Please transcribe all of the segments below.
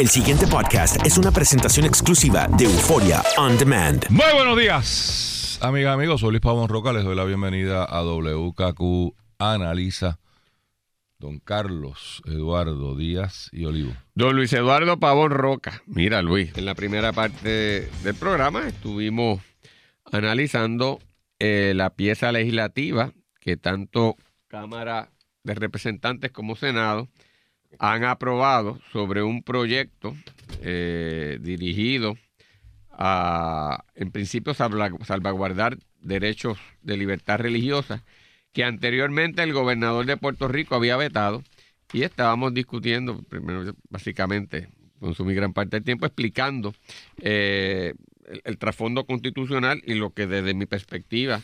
El siguiente podcast es una presentación exclusiva de Euforia On Demand. Muy buenos días, amigas, amigos. Soy Luis Pavón Roca. Les doy la bienvenida a WKQ Analiza. Don Carlos Eduardo Díaz y Olivo. Don Luis Eduardo Pavón Roca. Mira, Luis, en la primera parte del programa estuvimos analizando eh, la pieza legislativa que tanto Cámara de Representantes como Senado han aprobado sobre un proyecto eh, dirigido a, en principio, salvaguardar derechos de libertad religiosa que anteriormente el gobernador de Puerto Rico había vetado y estábamos discutiendo, primero, básicamente, consumí gran parte del tiempo explicando eh, el, trasfondo constitucional y lo que desde mi perspectiva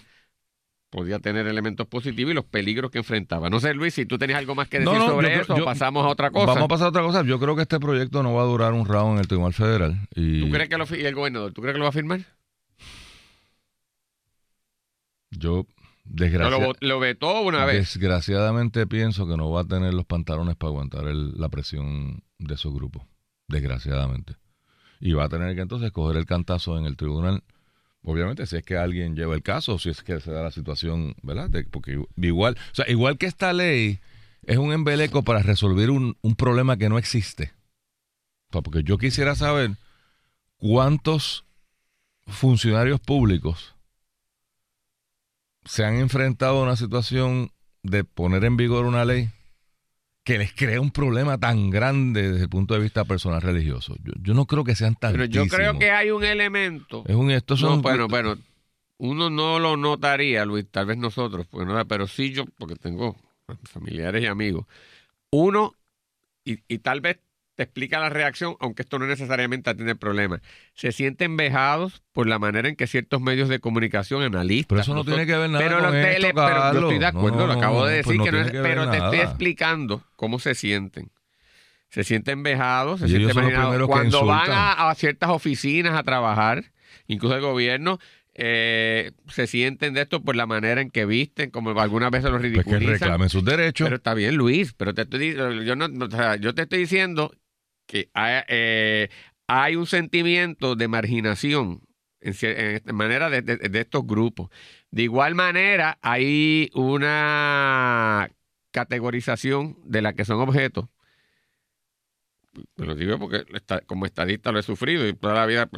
podía tener elementos positivos y los peligros que enfrentaba. No sé, Luis, si tú tenías algo más que decir sobre eso, pasamos a otra cosa. Vamos a pasar a otra cosa. Yo creo que este proyecto no va a durar un round en el Tribunal Federal. Y... ¿Tú crees que lo, y el gobernador, ¿tú crees que lo va a firmar? Yo Desgraciadamente, lo, vetó una vez. Desgraciadamente pienso que no va a tener los pantalones para aguantar la presión de esos grupos. Desgraciadamente. Y va a tener que entonces coger el cantazo en el tribunal. Obviamente, si es que alguien lleva el caso, si es que se da la situación, ¿verdad? porque igual, o sea, igual que esta ley es un embeleco para resolver un, un problema que no existe. porque yo quisiera saber cuántos funcionarios públicos se han enfrentado a una situación de poner en vigor una ley que les crea un problema tan grande desde el punto de vista personal religioso. Yo, no creo que sean tan. Pero yo creo que hay un elemento. Es un esto son bueno, bueno, uno no lo notaría, Luis, tal vez nosotros, pues no, pero sí yo, porque tengo familiares y amigos. Uno, y, y tal vez te explica la reacción, aunque esto no necesariamente tiene problemas. Se sienten vejados por la manera en que ciertos medios de comunicación analistas. Pero eso no tiene que ver nada pero con esto, pero yo estoy de acuerdo, lo acabo de pues decir, que no es, pero te estoy explicando cómo se sienten. Se sienten vejados, se sienten vejados. Cuando van a, a ciertas oficinas a trabajar, incluso el gobierno, eh, se sienten de esto por la manera en que visten, como algunas veces los ridiculizan. Pues que reclamen sus derechos. Pero está bien, Luis, pero te estoy, yo, no, yo te estoy diciendo que hay, eh, hay un sentimiento de marginación en, manera de, estos grupos. De igual manera, hay una categorización de la que son objetos lo digo porque como estadista lo he sufrido y toda la vida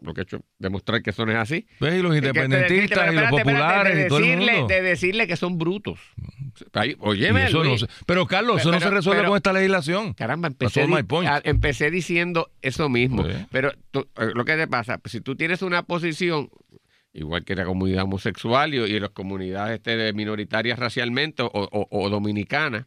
lo, que he hecho es demostrar que eso no es así. ¿Ves? Y los independentistas y los populares de, decirle, de decirle que son brutos. Oye, Pero Carlos, eso no se resuelve con esta legislación. Caramba, empecé, empecé diciendo eso mismo. Pero eh, lo que te pasa, pues, si tú tienes una posición igual que la comunidad homosexual y, y las comunidades este, minoritarias racialmente o, o dominicanas,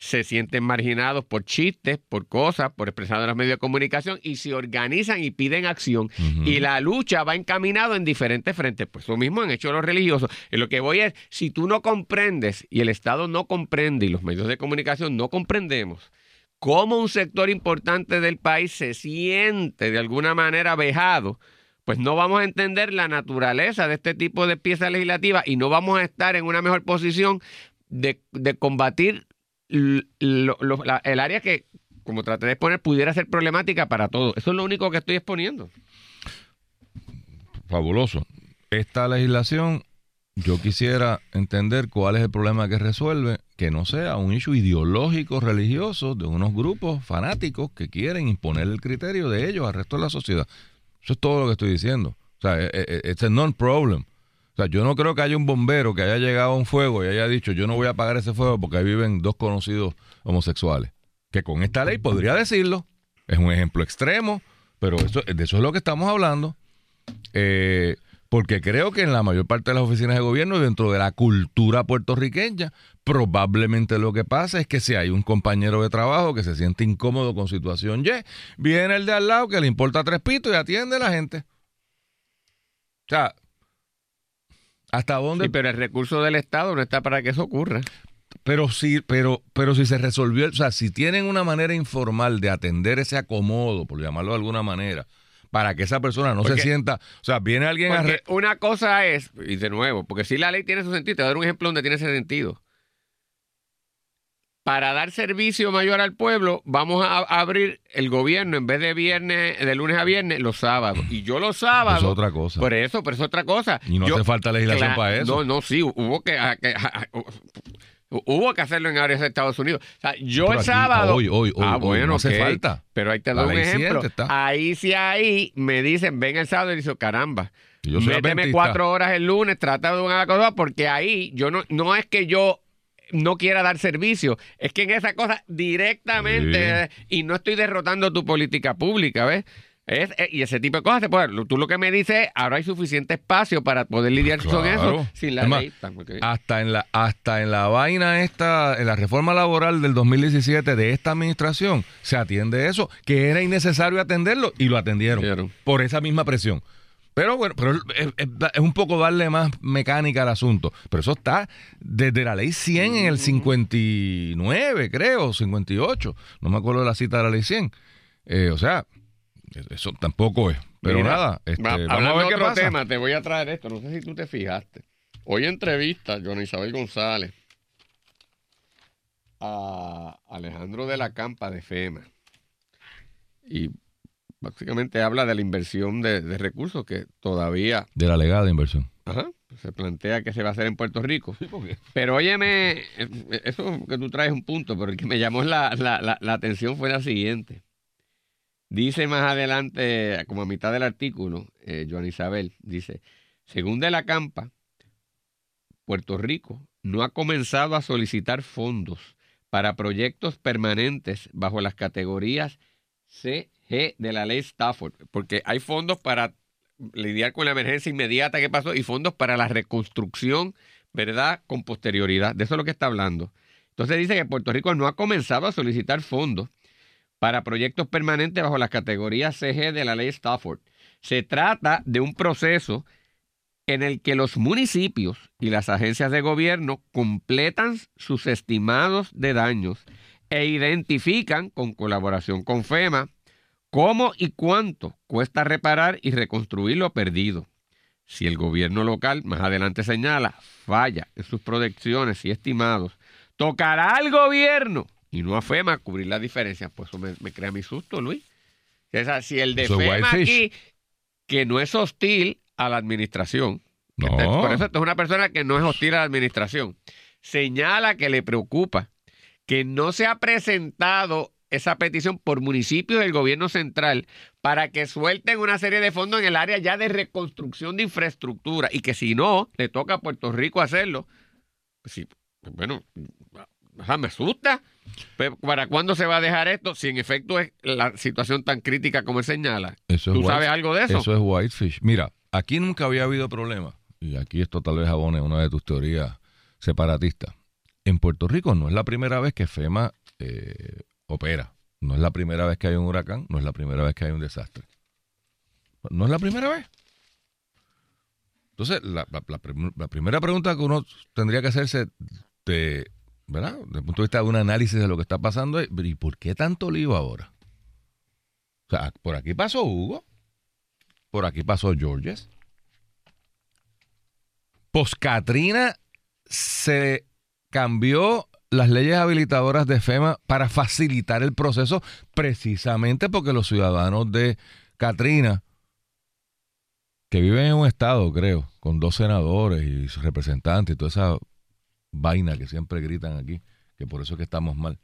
se sienten marginados por chistes, por cosas, por expresar en los medios de comunicación y se organizan y piden acción. Y la lucha va encaminado en diferentes frentes. Pues lo mismo han hecho los religiosos. Y lo que voy es, si tú no comprendes y el Estado no comprende y los medios de comunicación no comprendemos cómo un sector importante del país se siente de alguna manera vejado, pues no vamos a entender la naturaleza de este tipo de pieza legislativa y no vamos a estar en una mejor posición de, de combatir el área que, como traté de exponer, pudiera ser problemática para todos. Eso es lo único que estoy exponiendo. Fabuloso. Esta legislación, yo quisiera entender cuál es el problema que resuelve, que no sea un issue ideológico religioso de unos grupos fanáticos que quieren imponer el criterio de ellos al resto de la sociedad. Eso es todo lo que estoy diciendo. O sea, es un non-problem yo no creo que haya un bombero que haya llegado a un fuego y haya dicho, yo no voy a apagar ese fuego porque ahí viven dos conocidos homosexuales. Que con esta ley podría decirlo. Es un ejemplo extremo, pero eso, de eso es lo que estamos hablando. Eh, porque creo que en la mayor parte de las oficinas de gobierno, dentro de la cultura puertorriqueña, probablemente lo que pasa es que si hay un compañero de trabajo que se siente incómodo con situación Y, viene el de al lado que le importa tres pitos y atiende a la gente. O sea, ¿Hasta dónde? Sí, pero el recurso del Estado no está para que eso ocurra. Pero sí, pero, pero si se resolvió, o sea, si tienen una manera informal de atender ese acomodo, por llamarlo de alguna manera, para que esa persona no se sienta, o sea, viene alguien a... Una cosa es, y de nuevo, porque si la ley tiene su sentido, te voy a dar un ejemplo donde tiene ese sentido. Para dar servicio mayor al pueblo, vamos a abrir el gobierno en vez de viernes, de lunes a viernes, los sábados. Y yo los sábados. Eso es otra cosa. Por eso, pero es otra cosa. Y no hace falta legislación para eso. No, no, sí, hubo que, Hubo que hacerlo en áreas de Estados Unidos. O sea, yo el sábado. Hoy, hoy, hoy. Ah, bueno, no hace falta. Pero ahí te doy un ejemplo. Ahí sí, ahí me dicen, ven el sábado y dice, caramba. méteme cuatro horas el lunes, trata de una cosa, porque ahí yo no, no es que yo no quiera dar servicio. Es que en esa cosa directamente, y no estoy derrotando tu política pública, ¿ves? Es, eh, y ese tipo de cosas se puede. Tú lo que me dices, ahora hay suficiente espacio para poder lidiar con eso sin la ley. Hasta en la, hasta en la vaina esta, en la reforma laboral del 2017 de esta administración, se atiende eso, que era innecesario atenderlo y lo atendieron por esa misma presión. Pero bueno, pero es, un poco darle más mecánica al asunto. Pero eso está desde la ley 100 en el 59, creo, 58. No me acuerdo de la cita de la ley 100. Eh, o sea, eso tampoco es. Pero nada, este, vamos a ver qué otro tema, te voy a traer esto. No sé si tú te fijaste. Hoy entrevista Johnny Isabel González a Alejandro de la Campa de FEMA. Y básicamente habla de la inversión de, recursos que todavía... De la legada inversión. Ajá. Se plantea que se va a hacer en Puerto Rico. pero óyeme, eso que tú traes un punto, pero el que me llamó la, la, atención fue la siguiente. Dice más adelante, como a mitad del artículo, eh, Joan Isabel, dice, según de la Campa, Puerto Rico no ha comenzado a solicitar fondos para proyectos permanentes bajo las categorías C, de la ley Stafford, porque hay fondos para lidiar con la emergencia inmediata que pasó y fondos para la reconstrucción, ¿verdad? Con posterioridad. De eso es lo que está hablando. Entonces dice que Puerto Rico no ha comenzado a solicitar fondos para proyectos permanentes bajo las categorías CG de la ley Stafford. Se trata de un proceso en el que los municipios y las agencias de gobierno completan sus estimados de daños e identifican, con colaboración con FEMA, ¿Cómo y cuánto cuesta reparar y reconstruir lo perdido? Si el gobierno local, más adelante señala, falla en sus proyecciones y estimados, tocará al gobierno y no a FEMA cubrir la diferencia. Pues eso me, crea mi susto, Luis. si el de FEMA aquí, que no es hostil a la administración, por eso es una persona que no es hostil a la administración, señala que le preocupa que no se ha presentado esa petición por municipio del gobierno central para que suelten una serie de fondos en el área ya de reconstrucción de infraestructura y que si no, le toca a Puerto Rico hacerlo. Pues sí, pues bueno, me asusta. ¿Para cuándo se va a dejar esto? Si en efecto es la situación tan crítica como él señala. ¿Tú sabes algo de eso? Eso es Whitefish. Mira, aquí nunca había habido problema. Y aquí esto tal vez abone una de tus teorías separatistas. En Puerto Rico no es la primera vez que FEMA eh, opera. No es la primera vez que hay un huracán, no es la primera vez que hay un desastre. No es la primera vez. Entonces, la, primera pregunta que uno tendría que hacerse ¿verdad? Desde el punto de vista de un análisis de lo que está pasando es, ¿y por qué tanto lío ahora? O sea, por aquí pasó Hugo, por aquí pasó Georges. Post Katrina se cambió las leyes habilitadoras de FEMA para facilitar el proceso precisamente porque los ciudadanos de Katrina, que viven en un estado, creo, con dos senadores y sus representantes y toda esa vaina que siempre gritan aquí, que por eso es que estamos mal.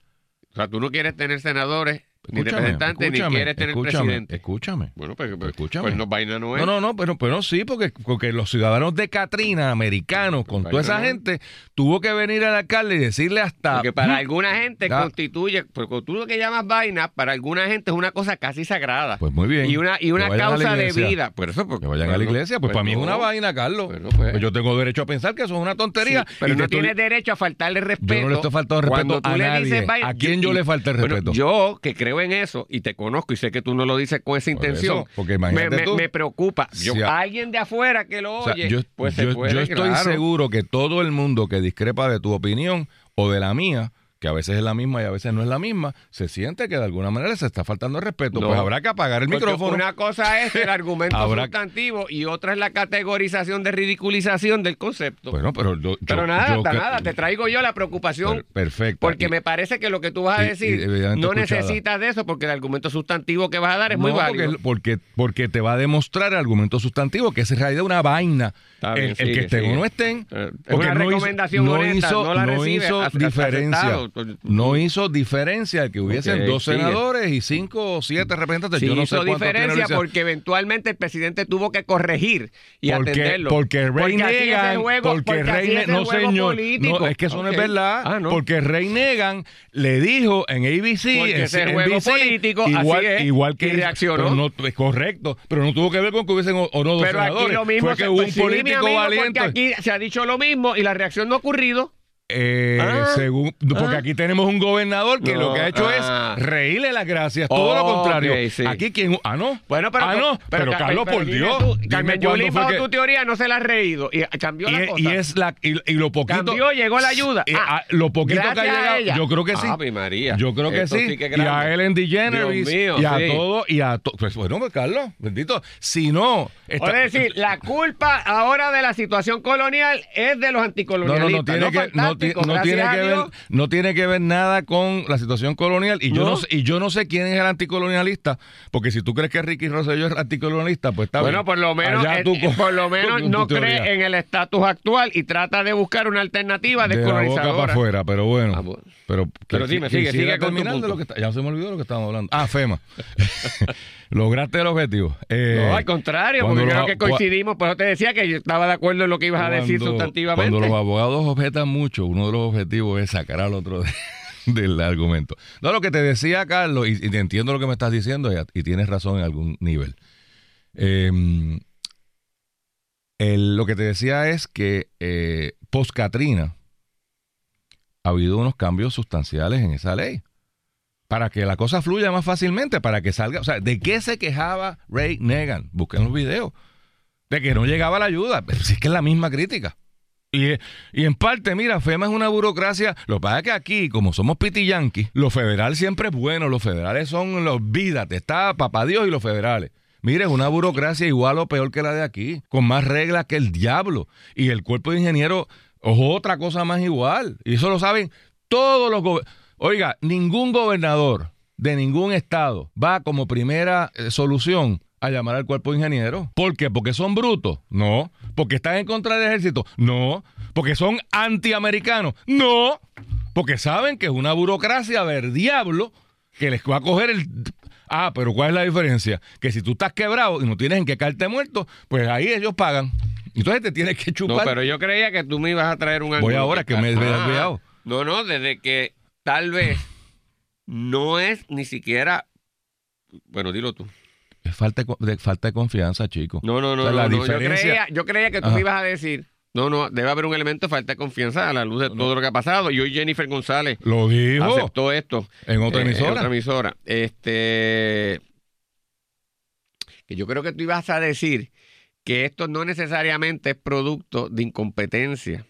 O sea, tú no quieres tener senadores ni representante, ni quiere tener presidente. Escúchame. Bueno, pues, pues, escúchame. pues no, vaina no es. No, no, no, pero, pero sí, porque, porque los ciudadanos de Katrina, americanos, con toda esa gente, tuvo que venir al alcalde y decirle hasta. Porque para alguna gente constituye, porque tú lo que llamas vaina, para alguna gente es una cosa casi sagrada. Pues muy bien. Y una, y una causa de vida. Por eso, porque, que vayan a la iglesia, pues, para mí es una vaina, Carlos. Pues, yo tengo derecho a pensar que eso es una tontería. pero no tienes derecho a faltarle respeto. Yo no le estoy faltando respeto a nadie. ¿A quién yo, le falta el respeto? yo, que creo en eso y te conozco y sé que tú no lo dices con esa intención. porque me, me, preocupa. Yo, alguien de afuera que lo oye, yo, pues yo, estoy seguro que todo el mundo que discrepa de tu opinión o de la mía, que a veces es la misma y a veces no es la misma, se siente que de alguna manera se está faltando el respeto. Pues habrá que apagar el micrófono. Una cosa es el argumento sustantivo y otra es la categorización de ridiculización del concepto. Bueno, pero Pero nada, nada, te traigo yo la preocupación. perfecto. Porque me parece que lo que tú vas a decir no necesitas de eso porque el argumento sustantivo que vas a dar es muy válido. Porque, porque, te va a demostrar el argumento sustantivo que es en realidad una vaina. el, que estén o no estén. Eh, es una recomendación no hizo, no, la no hizo diferencia. No hizo diferencia el que hubiesen dos senadores y cinco o siete representantes. Yo no hizo diferencia porque eventualmente el presidente tuvo que corregir y porque, atenderlo. Porque Rey Negan, porque, Rey no señor, no, es que eso no es verdad, ah, porque Rey Negan le dijo en ABC, ese juego político, igual, así es, igual que reaccionó. no, es correcto, pero no tuvo que ver con que hubiesen o, no dos pero senadores. Aquí lo mismo Fue que hubo un político valiente. Porque aquí se ha dicho lo mismo y la reacción no ha ocurrido. Eh, ah, según, porque ah. aquí tenemos un gobernador que lo que ha hecho es ah. reírle las gracias, todo lo contrario. Aquí quien ah no, bueno, pero, ah no, pero, Carlos por Dios, Carmen Yulín bajo tu teoría no se la ha reído y cambió la cosa. Y es la y, lo poquito cambió, llegó la ayuda. lo poquito que ha llegado, yo creo que sí. María. Yo creo que sí. y a Ellen DeGeneres y a todo y a todo. Pues bueno, pues, Carlos, bendito. Si no, es decir, la culpa ahora de la situación colonial es de los anticolonialistas. No, no, no tiene que no tiene que ver, no tiene que ver nada con la situación colonial. Y yo no, y yo no sé quién es el anticolonialista, porque si tú crees que Ricky Rosselló es anticolonialista, pues está bueno, por lo menos, eh, por lo menos no cree en el estatus actual y trata de buscar una alternativa descolonizadora. De la boca para afuera, pero bueno. Ah, pero, pero dime, sigue, sigue con lo que Ya se me olvidó lo que estábamos hablando. Ah, FEMA. Lograste el objetivo. Eh, no, al contrario, porque creo que coincidimos. Por eso te decía que yo estaba de acuerdo en lo que ibas a decir sustantivamente. Cuando los abogados objetan mucho, uno de los objetivos es sacar al otro del argumento. No, lo que te decía, Carlos, y, entiendo lo que me estás diciendo, y, tienes razón en algún nivel. Em, lo que te decía es que eh, post-Katrina ha habido unos cambios sustanciales en esa ley para que la cosa fluya más fácilmente, para que salga. O sea, ¿de qué se quejaba Ray Negan? Busquen los videos. De que no llegaba la ayuda. Si es que es la misma crítica. Y, en parte, mira, FEMA es una burocracia. Lo que pasa es que aquí, como somos piti lo federal siempre es bueno. Los federales son los vidas. Está papá Dios y los federales. Mire, es una burocracia igual o peor que la de aquí, con más reglas que el diablo. Y el cuerpo de ingenieros es otra cosa más igual. Y eso lo saben todos los gobiernos Oiga, ningún gobernador de ningún estado va como primera eh, solución a llamar al cuerpo de ingenieros. ¿Por qué? ¿Porque son brutos? No. ¿Porque están en contra del ejército? No. ¿Porque son antiamericanos? No. Porque saben que es una burocracia ver diablo que les va a coger el... Ah, pero ¿cuál es la diferencia? Que si tú estás quebrado y no tienes en qué caerte muerto, pues ahí ellos pagan. Entonces te tienes que chupar. No, pero yo creía que tú me ibas a traer un Voy ahora que me he ah, No, no, desde que tal vez no es ni siquiera. Bueno, dilo tú. Falta de, falta de confianza, chico. No, no, no. la diferencia... yo, creía, que tú me ibas a decir. No, no, debe haber un elemento de falta de confianza a la luz de todo lo que ha pasado. Y hoy Jennifer González lo dijo. aceptó esto. En otra emisora. Eh, en otra emisora. Este. Que yo creo que tú ibas a decir que esto no necesariamente es producto de incompetencia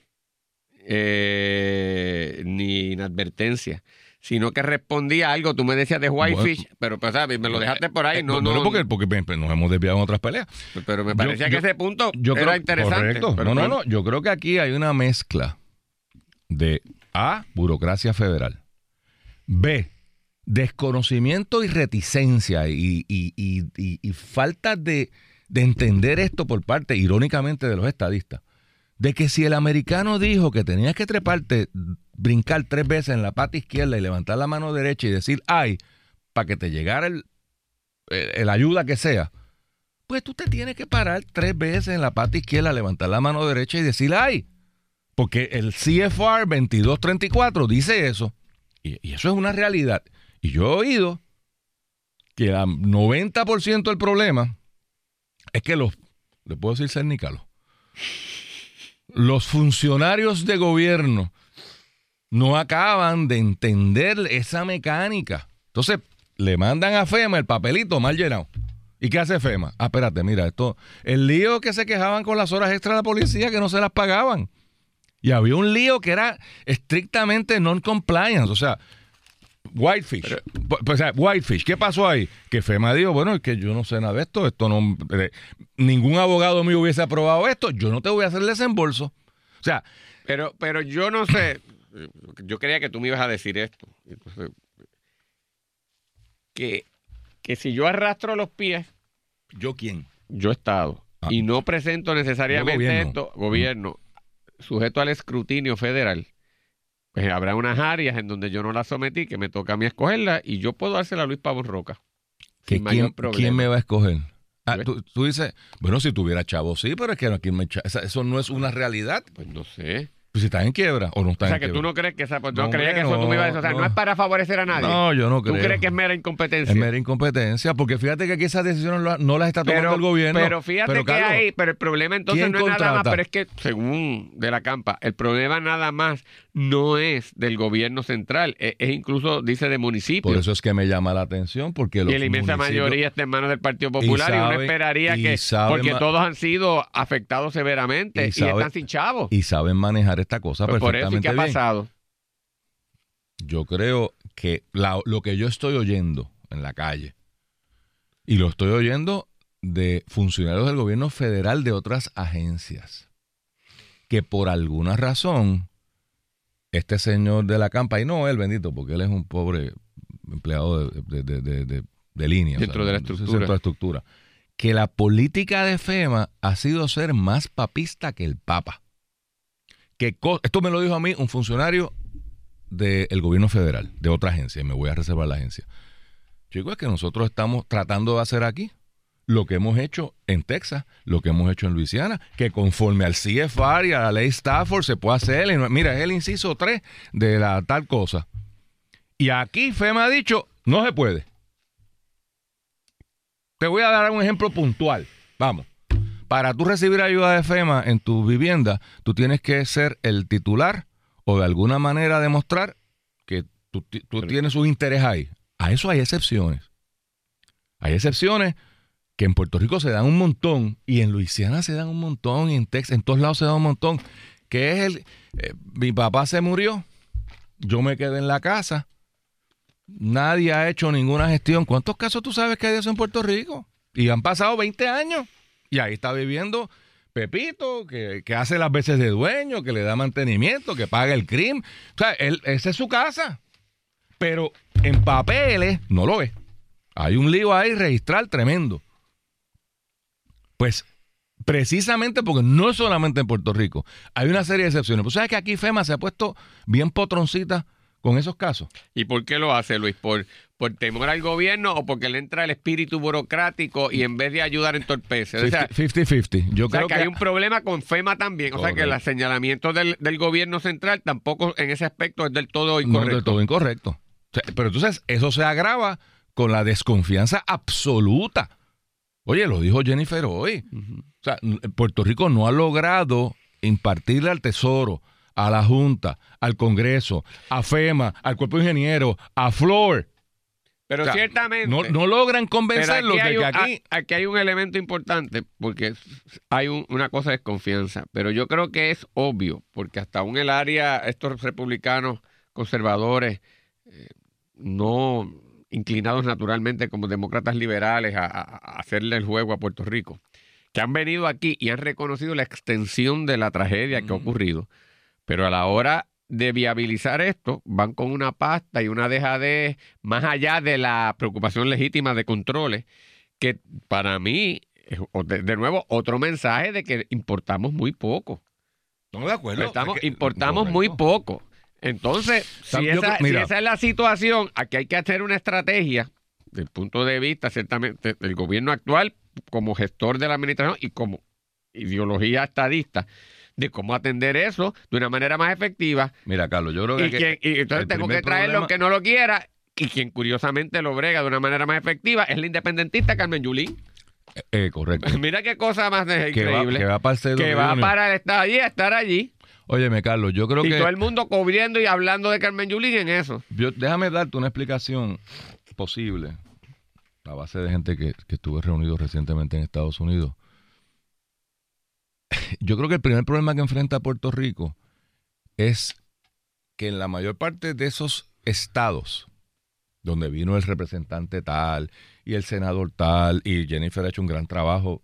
eh, ni inadvertencia, sino que respondía a algo. Tú me decías de Whitefish, pero pues, ¿sabes? me lo dejaste por ahí. No, no, porque, porque nos hemos desviado en otras peleas. Pero me parecía que ese punto era interesante. no, no, no. Yo creo que aquí hay una mezcla de A, burocracia federal. B, desconocimiento y reticencia y, y falta de, de entender esto por parte, irónicamente, de los estadistas de que si el americano dijo que tenías que treparte, brincar tres veces en la pata izquierda y levantar la mano derecha y decir ay, para que te llegara el, el, ayuda que sea, pues tú te tienes que parar tres veces en la pata izquierda, levantar la mano derecha y decir ay. Porque el CFR 2234 dice eso. Y, eso es una realidad. Y yo he oído que el 90% del problema es que los, le puedo decir cernícalos, los funcionarios de gobierno no acaban de entender esa mecánica. Entonces, le mandan a FEMA el papelito mal llenado. ¿Y qué hace FEMA? Ah, espérate, mira, esto. El lío que se quejaban con las horas extra de la policía que no se las pagaban. Y había un lío que era estrictamente non-compliance. O sea, Whitefish. pues, Whitefish, ¿qué pasó ahí? Que FEMA dijo, bueno, es que yo no sé nada de esto, esto no, eh, ningún abogado mío hubiese aprobado esto, yo no te voy a hacer desembolso. O sea, pero, pero yo no sé, yo creía que tú me ibas a decir esto. que, que si yo arrastro los pies. ¿Yo quién? Yo Estado. Ah. y no presento necesariamente esto, gobierno, sujeto al escrutinio federal pues habrá unas áreas en donde yo no la sometí, que me toca a mí escogerla, y yo puedo dársela a Luis Pavón Roca. ¿Quién, ¿Quién me va a escoger? Ah, tú, dices, bueno, si tuviera chavo, sí, pero es que aquí me, eso no es una realidad. Pues no sé. Pues si estás en quiebra o no estás en quiebra. O sea, que tú no crees que esa. Pues, no, creía que eso tú me ibas a decir. O sea, no, es para favorecer a nadie. No, yo no creo. ¿Tú crees que es mera incompetencia? Es mera incompetencia, porque fíjate que aquí esas decisiones no las está tomando el gobierno. Pero fíjate que hay. Pero el problema entonces no es nada más. Pero es que, según de la campa, el problema nada más no es del gobierno central. Es, incluso, dice, de municipios. Por eso es que me llama la atención. porque los Y la inmensa mayoría está en manos del Partido Popular. Y, uno esperaría que. porque todos han sido afectados severamente y, están sin chavos. Y saben manejar esta cosa pues perfectamente ¿Y qué ha pasado? Yo creo que lo que yo estoy oyendo en la calle, y lo estoy oyendo de funcionarios del gobierno federal de otras agencias, que por alguna razón este señor de la campa, y no él bendito, porque él es un pobre empleado de, línea. Dentro de la estructura. estructura. Que la política de FEMA ha sido ser más papista que el Papa que esto me lo dijo a mí un funcionario del gobierno federal, de otra agencia, y me voy a reservar la agencia. Chicos, es que nosotros estamos tratando de hacer aquí lo que hemos hecho en Texas, lo que hemos hecho en Luisiana, que conforme al CFR y a la ley Stafford se puede hacer. Mira, es el inciso 3 de la tal cosa. Y aquí FEMA ha dicho, no se puede. Te voy a dar un ejemplo puntual. Vamos para tú recibir ayuda de FEMA en tu vivienda, tú tienes que ser el titular o de alguna manera demostrar que tú, tienes un interés ahí. A eso hay excepciones. Hay excepciones que en Puerto Rico se dan un montón y en Luisiana se dan un montón y en Texas, en todos lados se dan un montón. Que es el, eh, mi papá se murió, yo me quedé en la casa, nadie ha hecho ninguna gestión. ¿Cuántos casos tú sabes que hay de eso en Puerto Rico? Y han pasado 20 años. Y ahí está viviendo Pepito, que, hace las veces de dueño, que le da mantenimiento, que paga el crimen. O sea, él, esa es su casa. Pero en papeles no lo es. Hay un lío ahí registral tremendo. Pues precisamente porque no es solamente en Puerto Rico, hay una serie de excepciones. Pues sabes que aquí FEMA se ha puesto bien potroncita con esos casos. ¿Y por qué lo hace, Luis? ¿Por, por temor al gobierno o porque le entra el espíritu burocrático y en vez de ayudar entorpece? 50-50. Yo creo que, hay un problema con FEMA también. O sea, que el señalamiento del, gobierno central tampoco en ese aspecto es del todo incorrecto. No es del todo incorrecto. pero entonces eso se agrava con la desconfianza absoluta. Oye, lo dijo Jennifer hoy. O sea, Puerto Rico no ha logrado impartirle al Tesoro a la Junta, al Congreso, a FEMA, al Cuerpo de Ingenieros, a Flor. Pero ciertamente. No, logran convencerlos de que aquí. Aquí hay un elemento importante, porque hay una cosa de desconfianza. Pero yo creo que es obvio, porque hasta aún el área, estos republicanos conservadores, eh, no inclinados naturalmente como demócratas liberales a, hacerle el juego a Puerto Rico, que han venido aquí y han reconocido la extensión de la tragedia que ha ocurrido pero a la hora de viabilizar esto, van con una pasta y una dejadez más allá de la preocupación legítima de controles, que para mí, de, nuevo, otro mensaje de que importamos muy poco. No de acuerdo. Estamos, importamos muy poco. Entonces, si, esa, es la situación, aquí hay que hacer una estrategia, desde el punto de vista, ciertamente, del gobierno actual, como gestor de la administración y como ideología estadista, de cómo atender eso de una manera más efectiva. Mira, Carlos, yo creo que... y entonces tengo que traerlo lo que no lo quiera y quien curiosamente lo brega de una manera más efectiva es la independentista Carmen Yulín. Eh, eh correcto. Mira qué cosa más increíble. que va para el Que va para el estar allí, estar allí. Óyeme, Carlos, yo creo que... Y todo el mundo cubriendo y hablando de Carmen Yulín en eso. déjame darte una explicación posible a base de gente que, que estuve reunido recientemente en Estados Unidos yo creo que el primer problema que enfrenta Puerto Rico es que en la mayor parte de esos estados donde vino el representante tal y el senador tal, y Jennifer ha hecho un gran trabajo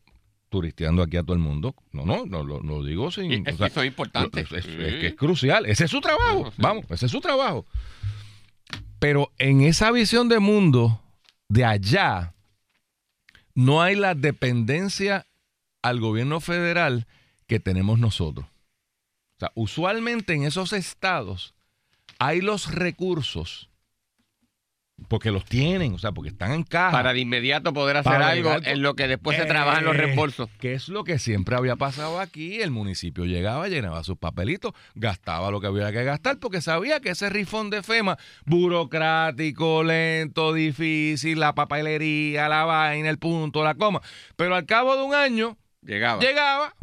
turisteando aquí a todo el mundo. No, no, no, lo, digo sin... eso es importante. Es, que es crucial. Ese es su trabajo. Vamos, ese es su trabajo. Pero en esa visión de mundo de allá, no hay la dependencia al gobierno federal que tenemos nosotros. O sea, usualmente en esos estados hay los recursos porque los tienen, o sea, porque están en caja. Para de inmediato poder hacer algo en lo que después se trabajan los eh, reembolsos. Que es lo que siempre había pasado aquí. El municipio llegaba, llenaba sus papelitos, gastaba lo que había que gastar, porque sabía que ese rifón de FEMA, burocrático, lento, difícil, la papelería, la vaina, el punto, la coma. Pero al cabo de un año, llegaba. Llegaba.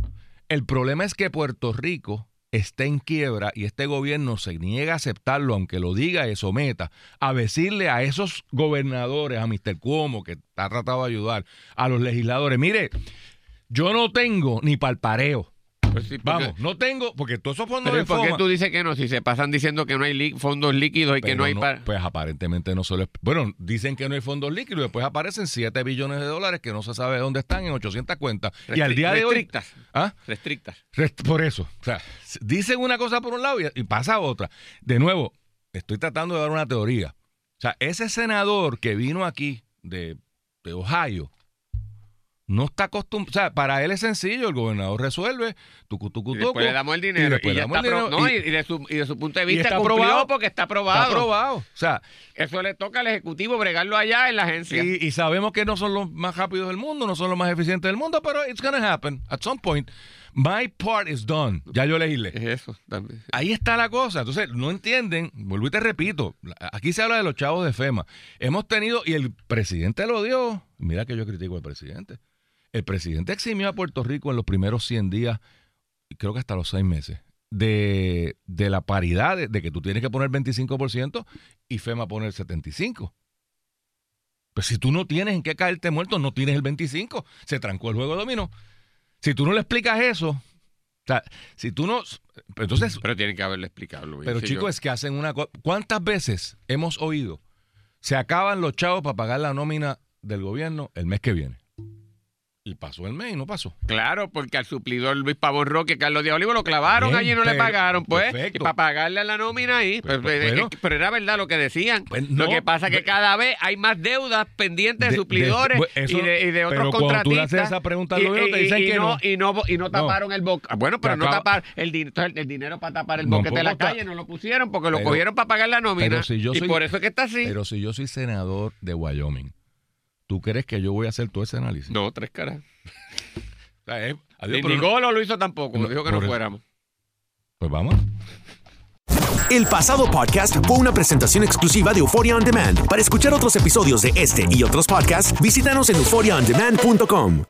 El problema es que Puerto Rico está en quiebra y este gobierno se niega a aceptarlo, aunque lo diga y someta, a decirle a esos gobernadores, a Mr. Cuomo, que está tratado de ayudar, a los legisladores, mire, yo no tengo ni palpareo. Pues Vamos, no tengo, porque todos esos fondos de ¿Por qué tú dices que no? Si se pasan diciendo que no hay fondos líquidos y que no hay... Pues aparentemente no solo... Bueno, dicen que no hay fondos líquidos y después aparecen 7 billones de dólares que no se sabe dónde están en 800 cuentas. y al día de hoy... Restrictas. ¿Ah? Restrictas. por eso. O sea, dicen una cosa por un lado y, pasa otra. De nuevo, estoy tratando de dar una teoría. O sea, ese senador que vino aquí de, de Ohio no está acostumbrado. O sea, para él es sencillo, el gobernador resuelve, tucu, tucu, y después le damos el dinero. Y, ya está no, y, de su, y, de su, punto de vista está aprobado porque está aprobado. Está aprobado. O sea, eso le toca al Ejecutivo bregarlo allá en la agencia. Y, sabemos que no son los más rápidos del mundo, no son los más eficientes del mundo, pero it's gonna happen at some point. My part is done. Ya yo leíle. Es eso también. Ahí está la cosa. Entonces, no entienden, vuelvo y te repito, aquí se habla de los chavos de FEMA. Hemos tenido, y el presidente lo dio, mira que yo critico al presidente el presidente eximió a Puerto Rico en los primeros 100 días, creo que hasta los 6 meses, de, la paridad, de, que tú tienes que poner 25% y FEMA poner 75%. Pues si tú no tienes en qué caerte muerto, no tienes el 25%. Se trancó el juego de dominó. Si tú no le explicas eso, o sea, si tú no. Entonces. Pero tienen que haberle explicado. Pero chicos, es que hacen una cosa. ¿Cuántas veces hemos oído? Se acaban los chavos para pagar la nómina del gobierno el mes que viene. Y pasó el mes y no pasó. Claro, porque al suplidor Luis Pavón Roque, Carlos de Olivo, lo clavaron allí y no le pagaron, pues. Y para pagarle a la nómina ahí. Pues, pues, pues, pero era verdad lo que decían. lo que pasa es que cada vez hay más deudas pendientes de, suplidores y, de, otros pero contratistas. Tú le haces esa pregunta al gobierno, te dicen que no, Y no, y no taparon el boca. Bueno, pero no tapar el, el, dinero para tapar el boquete de la calle, no lo pusieron porque lo cogieron para pagar la nómina. y por eso es que está así. Pero si yo soy senador de Wyoming ¿Tú crees que yo voy a hacer todo ese análisis? No, tres caras. Ni Golo lo hizo tampoco, no, dijo que no fuéramos. Pues vamos. El pasado podcast fue una presentación exclusiva de Euphoria On Demand. Para escuchar otros episodios de este y otros podcasts, visítanos en euphoriaondemand.com.